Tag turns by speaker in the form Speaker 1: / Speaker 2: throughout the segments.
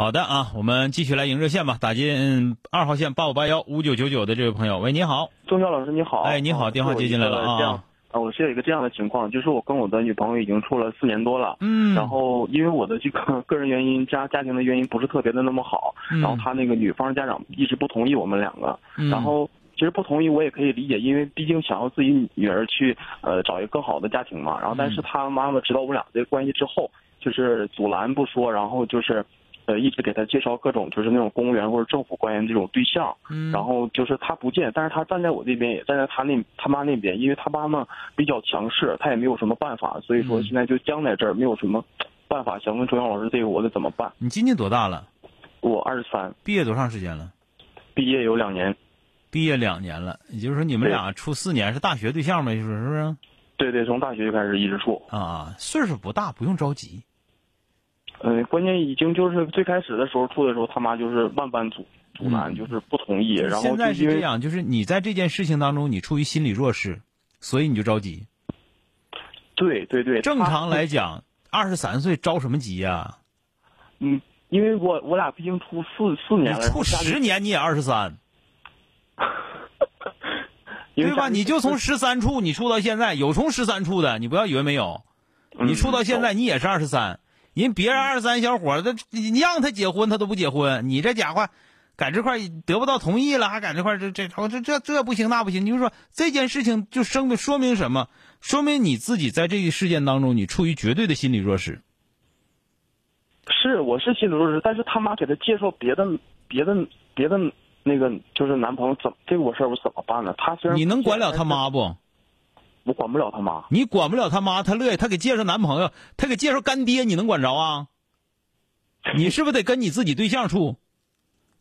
Speaker 1: 好的啊，我们继续来迎热线吧。打进二号线八五八幺五九九九的这位朋友，喂，你好，
Speaker 2: 钟晓老师你好，
Speaker 1: 哎，你好，电话接进来了啊。
Speaker 2: 啊，我是有一个这样的情况，就是我跟我的女朋友已经处了四年多了，
Speaker 1: 嗯，
Speaker 2: 然后因为我的这个个人原因家家庭的原因不是特别的那么好，嗯然后他那个女方家长一直不同意我们两个，嗯然后其实不同意我也可以理解，因为毕竟想要自己女儿去呃找一个更好的家庭嘛，然后但是他妈妈知道我们俩这个关系之后，就是阻拦不说，然后就是。呃，一直给他介绍各种就是那种公务员或者政府官员这种对象，
Speaker 1: 嗯，
Speaker 2: 然后就是他不见，但是他站在我这边，也站在他那他妈那边，因为他妈妈比较强势，他也没有什么办法，所以说现在就僵在这儿，没有什么办法。想问周阳老师，这个我得怎么办？
Speaker 1: 你今年多大了？
Speaker 2: 我二十三。
Speaker 1: 毕业多长时间了？
Speaker 2: 毕业有两年。
Speaker 1: 毕业两年了，也就是说你们俩处四年是大学对象呗？就是是不是？
Speaker 2: 对对，从大学就开始一直处。
Speaker 1: 啊，岁数不大，不用着急。
Speaker 2: 嗯，关键已经就是最开始的时候处的时候，他妈就是万般阻阻拦，就是不同意。然后
Speaker 1: 现在是这样，就是你在这件事情当中，你处于心理弱势，所以你就着急。
Speaker 2: 对对对，
Speaker 1: 正常来讲，二十三岁着什么急呀？
Speaker 2: 嗯，因为我我俩毕竟处四四年了，
Speaker 1: 处十年你也二十三，对吧？你就从十三处你处到现在，有从十三处的，你不要以为没有，你处到现在你也是二十三。人别人二三小伙子，你让他结婚他都不结婚，你这家伙，在这块得不到同意了，还在这块这这这这这不行那不行，你就说这件事情就生说明什么？说明你自己在这个事件当中，你处于绝对的心理弱势。
Speaker 2: 是，我是心理弱势，但是他妈给他介绍别的别的别的那个就是男朋友，怎这个我事儿我怎么办呢？他虽然
Speaker 1: 你能管了他妈不？
Speaker 2: 我管不了他妈，
Speaker 1: 你管不了他妈，他乐意，他给介绍男朋友，他给介绍干爹，你能管着啊？你是不是得跟你自己对象处？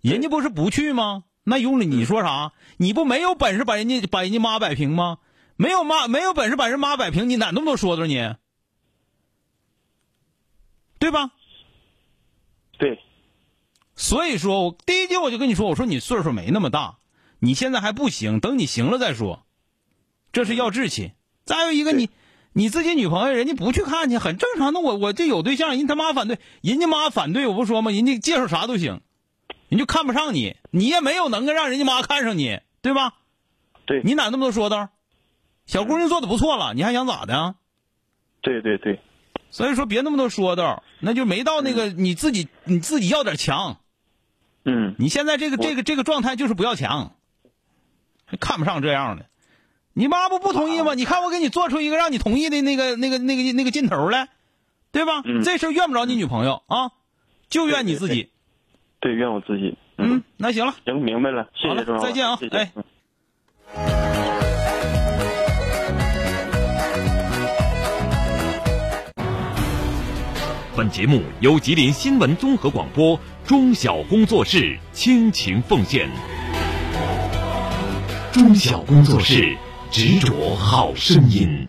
Speaker 1: 人家不是不去吗？那用了你说啥？你不没有本事把人家把人家妈摆平吗？没有妈没有本事把人妈摆平，你哪那么多说道你？对吧？
Speaker 2: 对。
Speaker 1: 所以说我第一句我就跟你说，我说你岁数没那么大，你现在还不行，等你行了再说。这是要志气，再有一个你，你自己女朋友人家不去看去，很正常。那我我这有对象，人他妈反对，人家妈反对，我不说吗？人家介绍啥都行，人就看不上你，你也没有能耐让人家妈看上你，对吧？
Speaker 2: 对，
Speaker 1: 你哪那么多说道？小姑娘做的不错了，你还想咋的？
Speaker 2: 对对对，
Speaker 1: 所以说别那么多说道，那就没到那个你自己你自己要点强。
Speaker 2: 嗯，
Speaker 1: 你现在这个这个这个状态就是不要强，看不上这样的。你妈不不同意吗？你看我给你做出一个让你同意的那个、那个、那个、那个劲头来，对吧？这事怨不着你女朋友啊，就怨你自己。
Speaker 2: 对，怨我自己。
Speaker 1: 嗯，那行了，
Speaker 2: 行，明白了，谢谢周
Speaker 1: 再见啊，哎。
Speaker 3: 本节目由吉林新闻综合广播中小工作室倾情奉献。中小工作室。执着好声音。